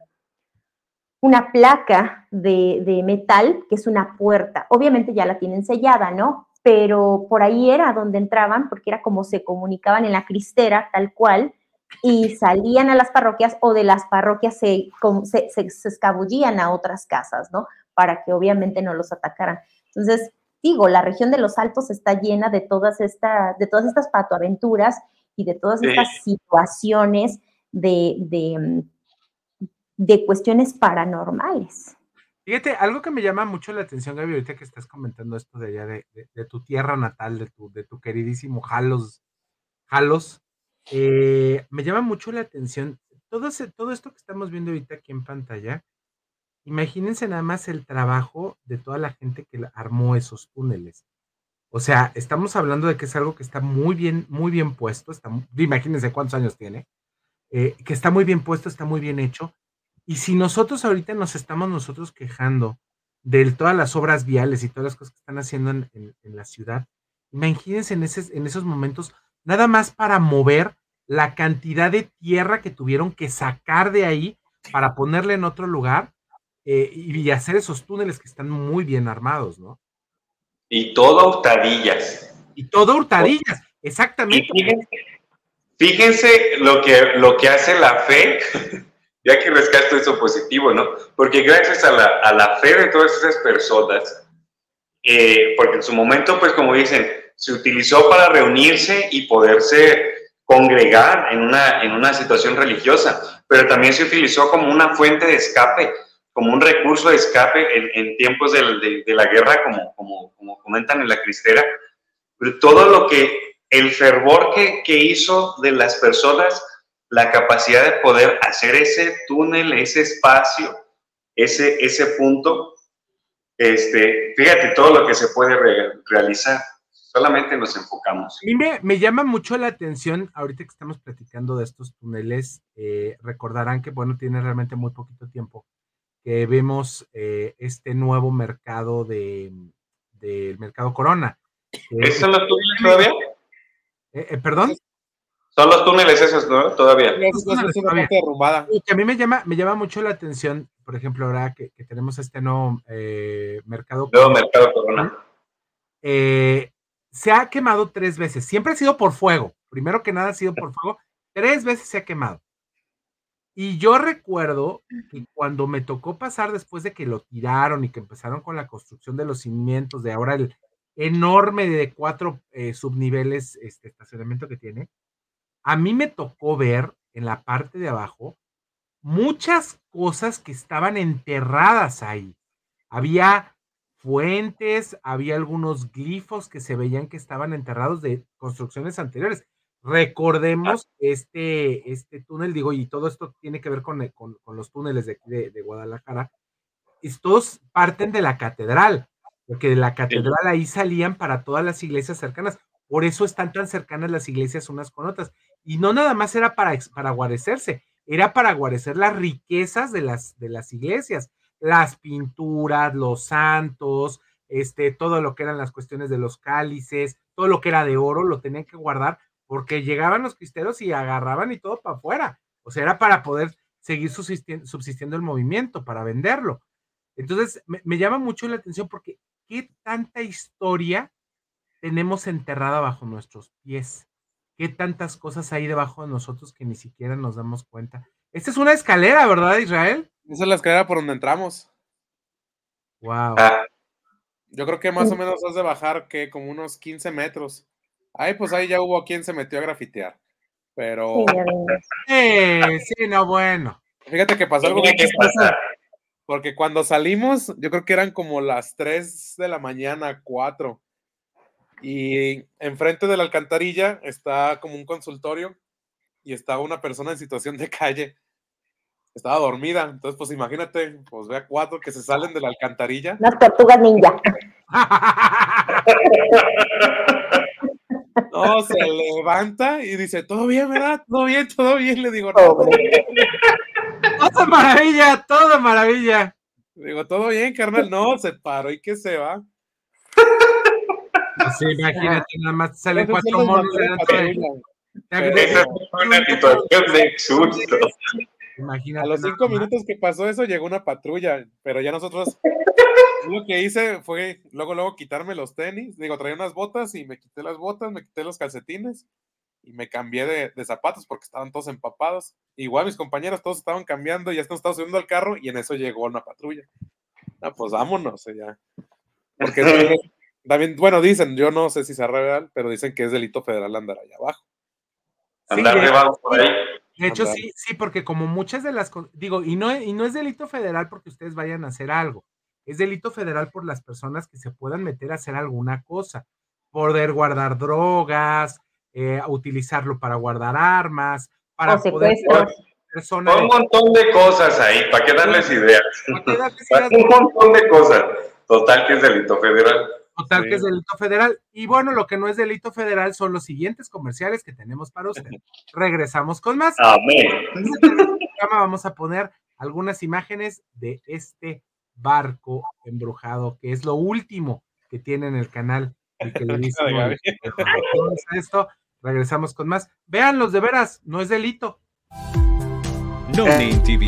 una placa de, de metal que es una puerta. Obviamente ya la tienen sellada, ¿no? Pero por ahí era donde entraban, porque era como se comunicaban en la cristera, tal cual, y salían a las parroquias o de las parroquias se, se, se- se escabullían a otras casas, ¿no? Para que obviamente no los atacaran. Entonces, digo, la región de los Altos está llena de todas estas, de todas estas patoaventuras y de todas Sí. estas situaciones de, de, de cuestiones paranormales. Fíjate, algo que me llama mucho la atención, Gaby, ahorita que estás comentando esto de allá de, tu tierra natal, de tu, queridísimo Jalos, Jalos, eh, me llama mucho la atención todo, esto que estamos viendo ahorita aquí en pantalla. Imagínense nada más el trabajo de toda la gente que armó esos túneles. O sea, estamos hablando de que es algo que está muy bien, muy bien puesto. Imagínense cuántos años tiene. eh, que está muy bien puesto, está muy bien hecho. Y si nosotros ahorita nos estamos nosotros quejando de todas las obras viales y todas las cosas que están haciendo en, en- en la ciudad, imagínense en, ese- en esos momentos, nada más para mover la cantidad de tierra que tuvieron que sacar de ahí para ponerle en otro lugar eh, y, hacer esos túneles que están muy bien armados, ¿no? Y todo hurtadillas. Y todo hurtadillas, exactamente. fíjense, fíjense lo que, lo que hace la fe ya que rescato eso positivo, ¿no? Porque gracias a la, a la fe de todas esas personas, eh, porque en su momento, pues como dicen, se utilizó para reunirse y poderse congregar en una, en una situación religiosa, pero también se utilizó como una fuente de escape, como un recurso de escape en, en tiempos de, de, de, la guerra, como, como, como comentan en la cristera. Pero todo lo que, el fervor que, que hizo de las personas, la capacidad de poder hacer ese túnel, ese espacio, ese, ese punto, este, fíjate todo lo que se puede re realizar. Solamente nos enfocamos. A mí me, me, llama mucho la atención, ahorita que estamos platicando de estos túneles, eh, recordarán que, bueno, tiene realmente muy poquito tiempo que vemos eh, este nuevo mercado de, del mercado Corona. ¿Esos son los túneles todavía? Eh, eh, ¿Perdón? Son los túneles esos, ¿no? Todavía. Parte derrumbada. Y que a mí me llama, me llama mucho la atención, por ejemplo, ahora que, que tenemos este nuevo eh, mercado. Nuevo mercado Corona. Eh, se ha quemado tres veces. Siempre ha sido por fuego. Primero que nada ha sido por fuego. Tres veces se ha quemado. Y yo recuerdo que cuando me tocó pasar después de que lo tiraron y que empezaron con la construcción de los cimientos, de ahora el enorme de cuatro eh, subniveles este estacionamiento que tiene, a mí me tocó ver en la parte de abajo muchas cosas que estaban enterradas ahí. Había fuentes, había algunos glifos que se veían que estaban enterrados de construcciones anteriores. Recordemos este, este túnel, digo, y todo esto tiene que ver con, con, con los túneles de, de, de Guadalajara. Estos parten de la catedral, porque de la catedral ahí salían para todas las iglesias cercanas. Por eso están tan cercanas las iglesias unas con otras. Y no nada más era para, para guarecerse, era para guarecer las riquezas de las, de las iglesias, las pinturas, los santos, este, todo lo que eran las cuestiones de los cálices, todo lo que era de oro, lo tenían que guardar porque llegaban los cristeros y agarraban y todo para afuera. O sea, era para poder seguir subsistiendo, el movimiento, para venderlo. Entonces, me, me, llama mucho la atención porque qué tanta historia tenemos enterrada bajo nuestros pies. Qué tantas cosas hay debajo de nosotros que ni siquiera nos damos cuenta. Esta es una escalera, ¿verdad, Israel? Esa es la escalera por donde entramos. Wow. Yo creo que más o menos has de bajar que como unos 15 metros. Ahí pues ahí ya hubo quien se metió a grafitear. Pero. Eh, sí, no, bueno. Fíjate que pasó algo chistoso. Porque cuando salimos, yo creo que eran como las 3 de la mañana, 4. Y enfrente de la alcantarilla está como un consultorio y estaba una persona en situación de calle. Estaba dormida. Entonces, pues imagínate, pues ve a cuatro que se salen de la alcantarilla. Las tortugas ninja. No, se levanta y dice, todo bien, ¿verdad? Todo bien, todo bien. Le digo, no. Todo maravilla, todo maravilla. Le digo, todo bien, carnal. No, se paró y que se va. Sí, imagínate, nada más salen cuatro monos Esa es una situación de susto. Imagínate. A los cinco minutos que pasó eso, llegó una patrulla, pero ya nosotros lo que hice fue luego, luego quitarme los tenis. Digo, traía unas botas y me quité las botas, me quité los calcetines y me cambié de, de zapatos porque estaban todos empapados. Igual mis compañeros todos estaban cambiando, ya están subiendo al carro y en eso llegó una patrulla. Ah, pues vámonos ya. Porque también, bueno, dicen, yo no sé si sea real, pero dicen que es delito federal andar allá abajo. Andar sí, debajo por ahí. De hecho, sí, sí, porque como muchas de las, digo, y no, y no es delito federal porque ustedes vayan a hacer algo, es delito federal por las personas que se puedan meter a hacer alguna cosa, poder guardar drogas, eh, utilizarlo para guardar armas, para poder... Personas... Un montón de cosas ahí, ¿para qué darles ideas? ¿Para darles ideas? Un montón de cosas. Total que es delito federal. Total sí. que es delito federal. Y bueno, lo que no es delito federal son los siguientes comerciales que tenemos para usted. Regresamos con más. Amén. Vamos a poner algunas imágenes de este barco embrujado, que es lo último que tiene en el canal. El que le dice esto, regresamos con más. Véanlos de veras, no es delito. No Name TV.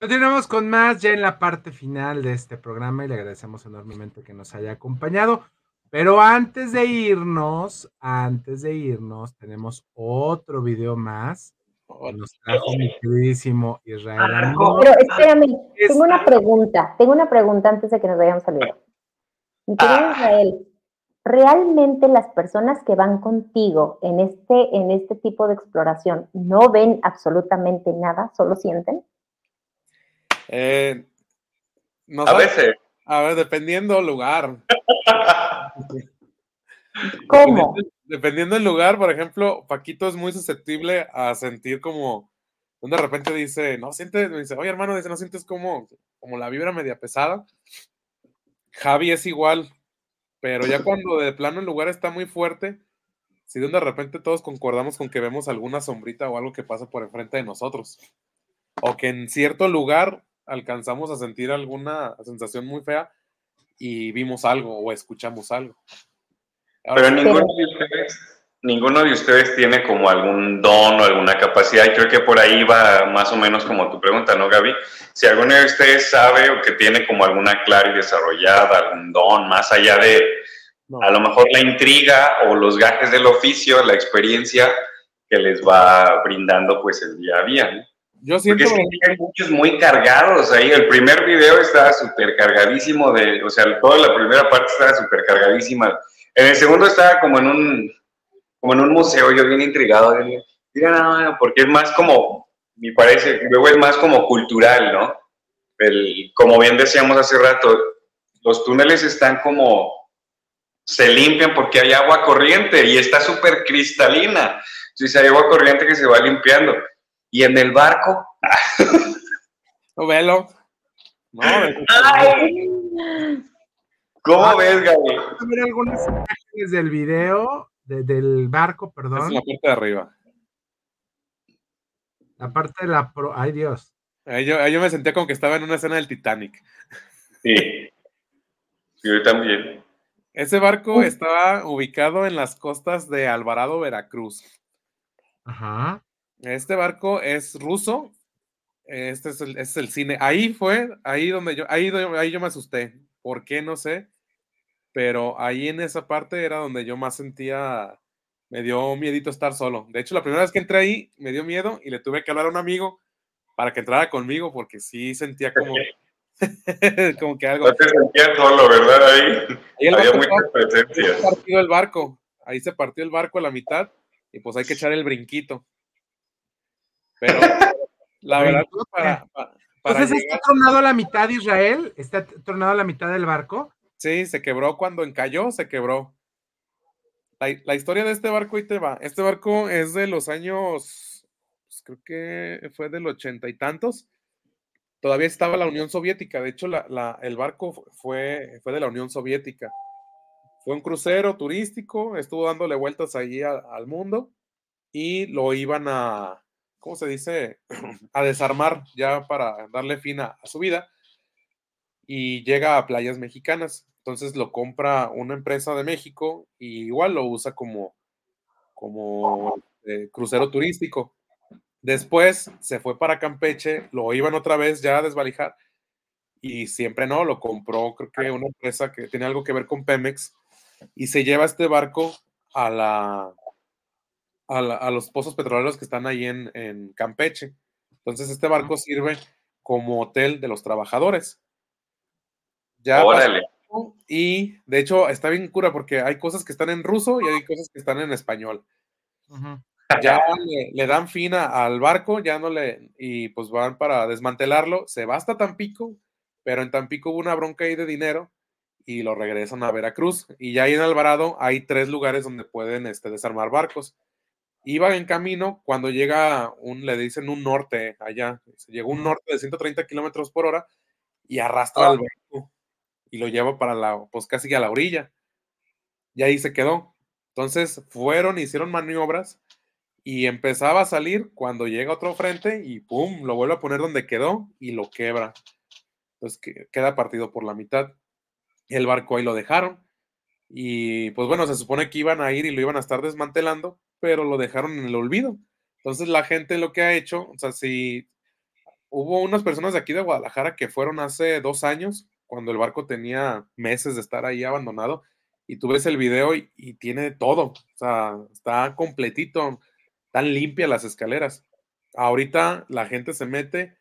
Continuamos con más ya en la parte final de este programa y le agradecemos enormemente que nos haya acompañado. Pero antes de irnos, antes de irnos, tenemos otro video más. que Nos trajo mi queridísimo Israel. Pero espérame, tengo una pregunta, tengo una pregunta antes de que nos vayamos a video. Mi querido Israel, ¿realmente las personas que van contigo en este, en este tipo de exploración no ven absolutamente nada, solo sienten? Eh, no A sabe- veces. A ver, dependiendo lugar. ¿Cómo? Dependiendo, dependiendo del lugar, por ejemplo, Paquito es muy susceptible a sentir como, de repente dice, no sientes, me dice, oye hermano, dice, no sientes como, como la vibra media pesada. Javi es igual, pero ya cuando de plano el lugar está muy fuerte, si de repente todos concordamos con que vemos alguna sombrita o algo que pasa por enfrente de nosotros, o que en cierto lugar alcanzamos a sentir alguna sensación muy fea y vimos algo o escuchamos algo. Pero ninguno de ustedes, ninguno de ustedes tiene como algún don o alguna capacidad. Y creo que por ahí va más o menos como tu pregunta, ¿no, Gaby? Si alguno de ustedes sabe o que tiene como alguna clara y desarrollada, algún don, más allá de a lo mejor la intriga o los gajes del oficio, la experiencia que les va brindando pues el día a día, ¿no? Yo Porque es que hay muchos muy cargados ahí. El primer video estaba súper cargadísimo de, o sea, toda la primera parte estaba súper cargadísima. En el segundo estaba como en un, como en un museo, yo bien intrigado. bien- Mira, no, porque es más como, me parece, luego es más como cultural, ¿no? El, como bien decíamos hace rato, los túneles están como, se limpian porque hay agua corriente y está súper cristalina. Entonces hay agua corriente que se va limpiando. Y en el barco, No, velo. No, ¿cómo ves, Gaby? a ver algunas imágenes del video, de- del barco, es perdón. la parte de arriba. La parte de la pro. Ay, Dios. Ahí yo, ahí yo me sentía como que estaba en una escena del Titanic. Sí. Sí, yo también. Ese barco estaba ubicado en las costas de Alvarado, Veracruz. Ajá. Este barco es ruso. Este es el, este es el cine. Ahí fue, ahí donde yo, ahí, ahí yo me asusté. ¿Por qué? No sé. Pero ahí en esa parte era donde yo más sentía, me dio miedito estar solo. De hecho, la primera vez que entré ahí, me dio miedo y le tuve que hablar a un amigo para que entrara conmigo porque sí sentía como, como que algo. No te sentías solo, ¿verdad? Ahí había mucha estaba- Ahí presencia. se partió el barco. Ahí se partió el barco a la mitad y pues hay que echar el brinquito. Pero la verdad, para, para, para Entonces, llegar- ¿está tronado la mitad Israel? ¿Está tronado la mitad del barco? sí, se quebró cuando encalló, se quebró. la, historia de este barco, ahí te va. Este barco es de los años, pues, creo que fue del ochenta y tantos. Todavía estaba la Unión Soviética. De hecho, el barco fue, fue de la Unión Soviética. Fue un crucero turístico, estuvo dándole vueltas allí al mundo y lo iban a, ¿cómo se dice? A desarmar ya para darle fin a, su vida. Y llega a playas mexicanas. Entonces lo compra una empresa de México y igual lo usa como, como eh, crucero turístico. Después se fue para Campeche, lo iban otra vez ya a desvalijar y siempre no, lo compró creo que una empresa que tiene algo que ver con Pemex y se lleva este barco a la, a, los pozos petroleros que están ahí en, Campeche. Entonces, este barco sirve como hotel de los trabajadores. Ya y de hecho está bien cura porque hay cosas que están en ruso y hay cosas que están en español. Ya le, dan fin al barco, ya no le, y pues van para desmantelarlo. Se va hasta Tampico, pero en Tampico hubo una bronca ahí de dinero y lo regresan a Veracruz. Y ya ahí en Alvarado hay tres lugares donde pueden este, desarmar barcos iba en camino cuando llega un, le dicen un norte allá, llegó un norte de 130 kilómetros por hora y arrastra al barco y lo lleva para la, pues casi a la orilla. Y ahí se quedó. Entonces fueron, hicieron maniobras y empezaba a salir cuando llega otro frente y pum, lo vuelve a poner donde quedó y lo quebra. Entonces queda partido por la mitad. El barco ahí lo dejaron. Y pues bueno, se supone que iban a ir y lo iban a estar desmantelando, pero lo dejaron en el olvido. Entonces la gente lo que ha hecho, o sea, si hubo unas personas de aquí de Guadalajara que fueron hace dos años, cuando el barco tenía meses de estar ahí abandonado, y tú ves el video y, tiene todo, o sea, está completito, tan limpia las escaleras. Ahorita la gente se mete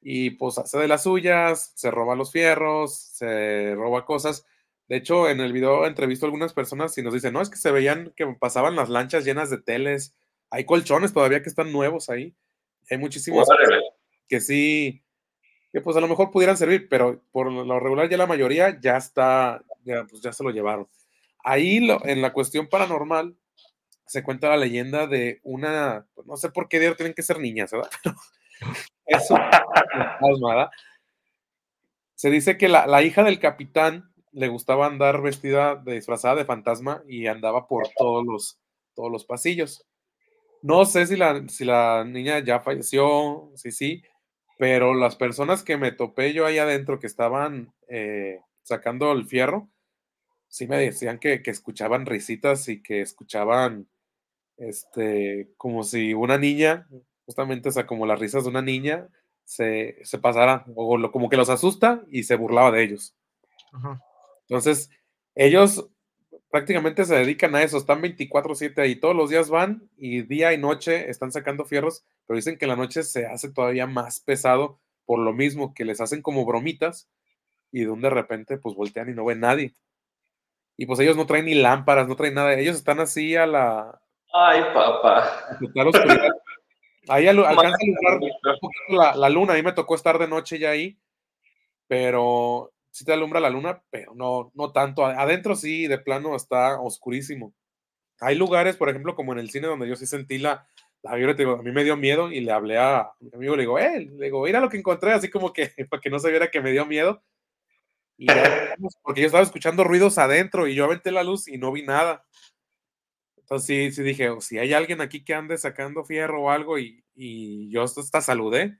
y pues hace de las suyas, se roba los fierros, se roba cosas de hecho, en el video entrevisto a algunas personas y nos dicen, no, es que se veían que pasaban las lanchas llenas de teles, hay colchones todavía que están nuevos ahí, hay muchísimos que sí, que pues a lo mejor pudieran servir, pero por lo regular ya la mayoría ya está, ya, pues ya se lo llevaron. Ahí lo, en la cuestión paranormal se cuenta la leyenda de una, pues, no sé por qué tienen que ser niñas, ¿verdad? eso, Se dice que la, la hija del capitán le gustaba andar vestida de disfrazada de fantasma y andaba por todos los, todos los pasillos. No sé si la, si la niña ya falleció, sí, sí, pero las personas que me topé yo ahí adentro que estaban eh, sacando el fierro, sí me decían que, escuchaban risitas y que escuchaban, este, como si una niña, justamente, o sea, como las risas de una niña, se, se pasara, o lo, como que los asusta y se burlaba de ellos. Ajá. Entonces, ellos prácticamente se dedican a eso, están 24/7 ahí, todos los días van y día y noche están sacando fierros, pero dicen que la noche se hace todavía más pesado por lo mismo, que les hacen como bromitas y de un de repente pues voltean y no ven nadie. Y pues ellos no traen ni lámparas, no traen nada, ellos están así a la... Ay, papá. Ahí alcanza la, la luna, a mí me tocó estar de noche ya ahí, pero sí te alumbra la luna, pero no, no tanto. Adentro sí, de plano está oscurísimo. Hay lugares, por ejemplo, como en el cine, donde yo sí sentí la, la digo, a mí me dio miedo y le hablé a mi amigo, le digo, eh, le digo, mira lo que encontré, así como que para que no se viera que me dio miedo. Y porque yo estaba escuchando ruidos adentro y yo aventé la luz y no vi nada. Entonces sí, sí dije, oh, si hay alguien aquí que ande sacando fierro o algo y, y yo hasta saludé,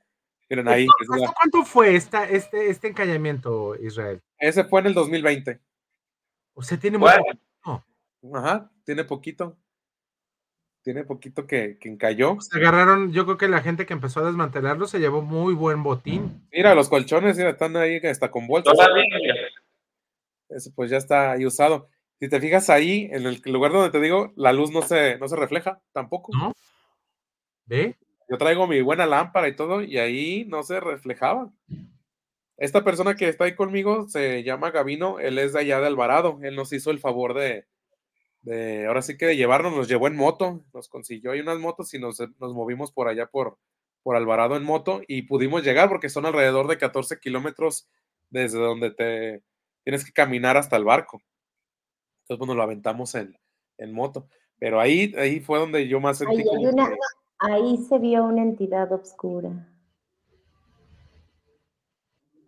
Miren ahí. cuánto fue esta, este, este encallamiento, Israel? Ese fue en el 2020. O sea, tiene muy poquito. Ajá, tiene poquito. Tiene poquito que, que encalló. Se agarraron, yo creo que la gente que empezó a desmantelarlo se llevó muy buen botín. Mira, los colchones mira, están ahí hasta con bolsas. Eso pues ya está ahí usado. Si te fijas ahí, en el lugar donde te digo, la luz no se, no se refleja tampoco. ¿No? ¿Ve? Yo traigo mi buena lámpara y todo, y ahí no se reflejaba. Esta persona que está ahí conmigo se llama Gavino, él es de allá de Alvarado, él nos hizo el favor de, de ahora sí que de llevarnos, nos llevó en moto, nos consiguió ahí unas motos y nos, nos movimos por allá por, por Alvarado en moto y pudimos llegar porque son alrededor de 14 kilómetros desde donde te tienes que caminar hasta el barco. Entonces, bueno, lo aventamos en, en moto. Pero ahí, ahí fue donde yo más sentí hay una- ahí se vio una entidad oscura.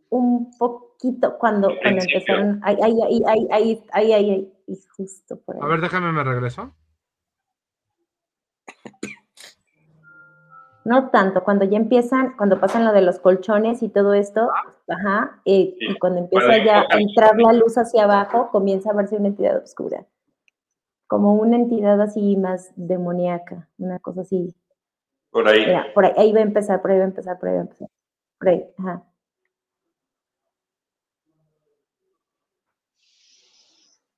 Un poquito cuando, cuando empezaron. Ahí, ahí, ahí, ahí, ahí, ahí, y justo por ahí. A ver, déjame, me regreso. No tanto, cuando ya empiezan, cuando pasan lo de los colchones y todo esto, ajá, eh, y cuando empieza ya a entrar la luz hacia abajo, comienza a verse una entidad oscura. Como una entidad así más demoníaca, una cosa así. Por ahí. Mira, por ahí, ahí va a empezar, por ahí va a empezar, por ahí va a empezar. Por ahí, ajá.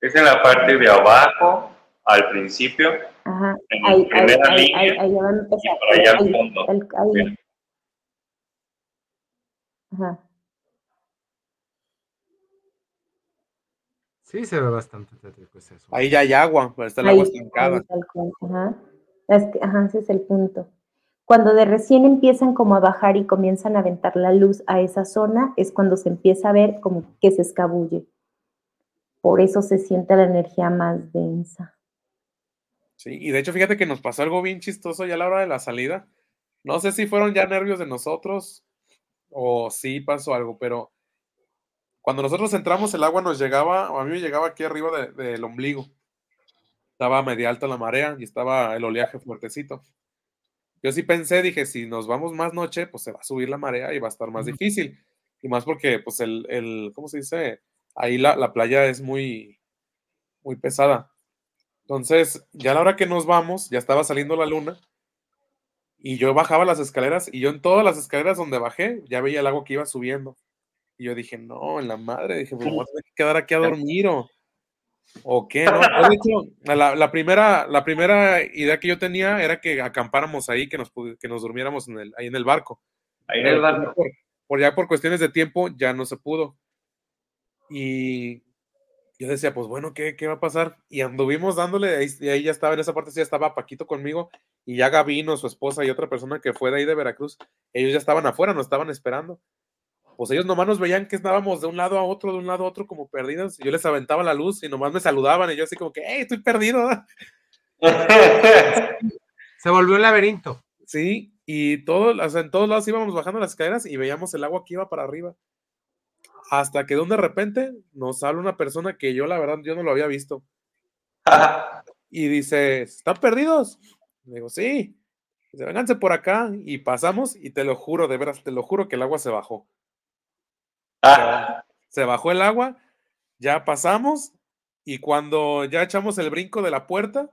Es en la parte de abajo, al principio. Ajá, En la ahí, ahí, primera ahí, línea ahí, van a empezar. por allá al fondo. el- ahí. Ajá. Sí, se ve bastante tétrico ese asunto. ahí ya hay agua, pero está el Ahí, agua estancada. ahí, tal cual, ajá. Es que- ajá, ese es el punto. Cuando de recién empiezan como a bajar y comienzan a aventar la luz a esa zona, es cuando se empieza a ver como que se escabulle. Por eso se siente la energía más densa. Sí, y de hecho, fíjate que nos pasó algo bien chistoso ya a la hora de la salida. No sé si fueron ya nervios de nosotros o sí pasó algo, pero cuando nosotros entramos, el agua nos llegaba, o a mí me llegaba aquí arriba de- del ombligo. Estaba media alta la marea y estaba el oleaje fuertecito. Yo sí pensé, dije, si nos vamos más noche, pues se va a subir la marea y va a estar más difícil. Y más porque, pues, el, el ¿cómo se dice? Ahí la, la playa es muy, muy pesada. Entonces, ya a la hora que nos vamos, ya estaba saliendo la luna y yo bajaba las escaleras y yo en todas las escaleras donde bajé ya veía el agua que iba subiendo. Y yo dije, no, en la madre, dije, pues me voy a tener que quedar aquí a dormir o, o qué, ¿no? Pues, de hecho, la, la primera, la primera idea que yo tenía era que acampáramos ahí, que nos, que nos durmiéramos en el, ahí en el barco. Ahí en el barco. Por, por ya por cuestiones de tiempo ya no se pudo. Y yo decía, pues bueno, ¿qué, qué va a pasar? Y anduvimos dándole, ahí, y ahí ya estaba, en esa parte sí ya estaba Paquito conmigo, y ya Gabino, su esposa y otra persona que fue de ahí de Veracruz, ellos ya estaban afuera, nos estaban esperando. Pues ellos nomás nos veían que estábamos de un lado a otro, de un lado a otro, como perdidos. y Yo les aventaba la luz y nomás me saludaban, y yo así como que, hey, estoy perdido. Se volvió un laberinto. Sí, y todo, o sea, en todos lados íbamos bajando las escaleras y veíamos el agua que iba para arriba. Hasta que de un de repente nos habla una persona que yo, la verdad, yo no lo había visto. Y dice, ¿están perdidos? Le digo, sí. Dice, vénganse por acá. Y pasamos, y te lo juro, de veras, te lo juro que el agua se bajó. Ah, Se bajó el agua, ya pasamos, y cuando ya echamos el brinco de la puerta,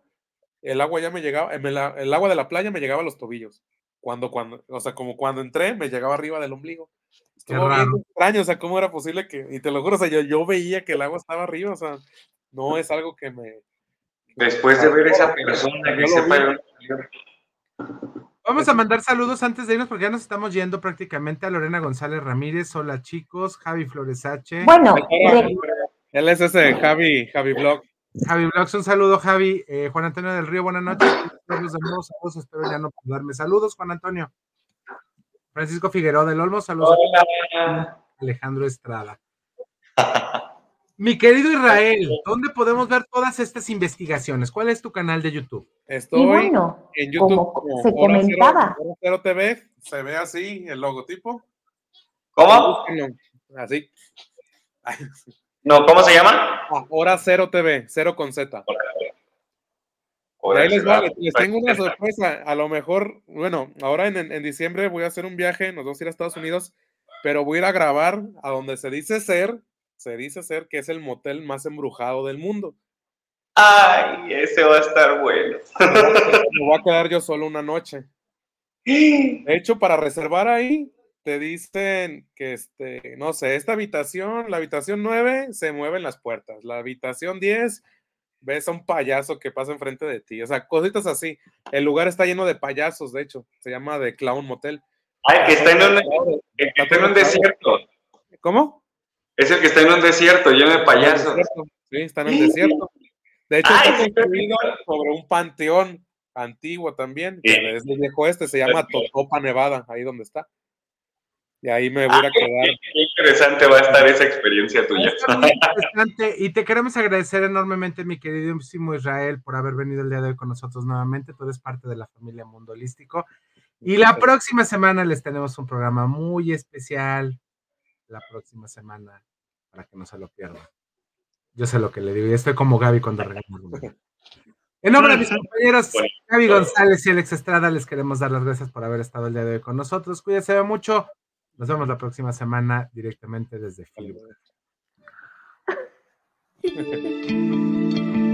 el agua ya me llegaba, eh, el agua de la playa me llegaba a los tobillos. Cuando, cuando, o sea, como cuando entré, me llegaba arriba del ombligo. Estuvo bien extraño, o sea, cómo era posible que, y te lo juro, o sea, yo, yo veía que el agua estaba arriba, o sea, no es algo que me. Después de ver esa persona que Yo lo Vamos a mandar saludos antes de irnos porque ya nos estamos yendo prácticamente a Lorena González Ramírez. Hola chicos, Javi Flores H. Bueno, Él es ese Javi, Javi Blog. Javi Blogs, un saludo, Javi. Eh, Juan Antonio del Río, buenas noches. De nuevo, saludos, espero ya no darme saludos, Juan Antonio. Francisco Figueroa del Olmo, saludos. Hola. Alejandro Estrada. Mi querido Israel, ¿dónde podemos ver todas estas investigaciones? ¿Cuál es tu canal de YouTube? Estoy bueno, en YouTube. como como se Hora Cero- comentaba, Hora Cero TV, se ve así el logotipo. ¿Cómo? Así. Ay, No, ¿cómo se llama? ah, Hora Cero TV, cero con Z. Y Ahora ahí les, va, va. les- les tengo una sorpresa. A lo mejor, bueno, ahora en, en diciembre voy a hacer un viaje, nos vamos a ir a Estados Unidos, pero voy a ir a grabar a donde se dice ser, se dice ser que es el motel más embrujado del mundo. Ay, ese va a estar bueno. Me voy a quedar yo solo una noche. De hecho, para reservar ahí, te dicen que, este, no sé, esta habitación, la habitación 9, se mueven las puertas. La habitación 10, ves a un payaso que pasa enfrente de ti. O sea, cositas así. El lugar está lleno de payasos, de hecho. Se llama The Clown Motel. Ay, que está en un, está en un desierto. ¿Cómo? Es el que está en un desierto, lleno de payasos. Sí, está en el desierto. De hecho, Ay, está sí, construido sobre un panteón antiguo también, que Sí. es del viejo este, se llama Totopa, Nevada, ahí donde está. Y ahí me voy a Ah, quedar. Qué, interesante va a estar esa experiencia tuya. Interesante y te queremos agradecer enormemente, mi queridísimo Israel, por haber venido el día de hoy con nosotros nuevamente. Tú eres parte de la familia Mundo Holístico. Y la próxima semana les tenemos un programa muy especial. La próxima semana, para que no se lo pierdan. Yo sé lo que le digo, y estoy como Gaby cuando regaña. a alguien. En nombre de mis compañeros Gaby González y Alex Estrada, les queremos dar las gracias por haber estado el día de hoy con nosotros. Cuídense mucho. Nos vemos la próxima semana directamente desde Philip.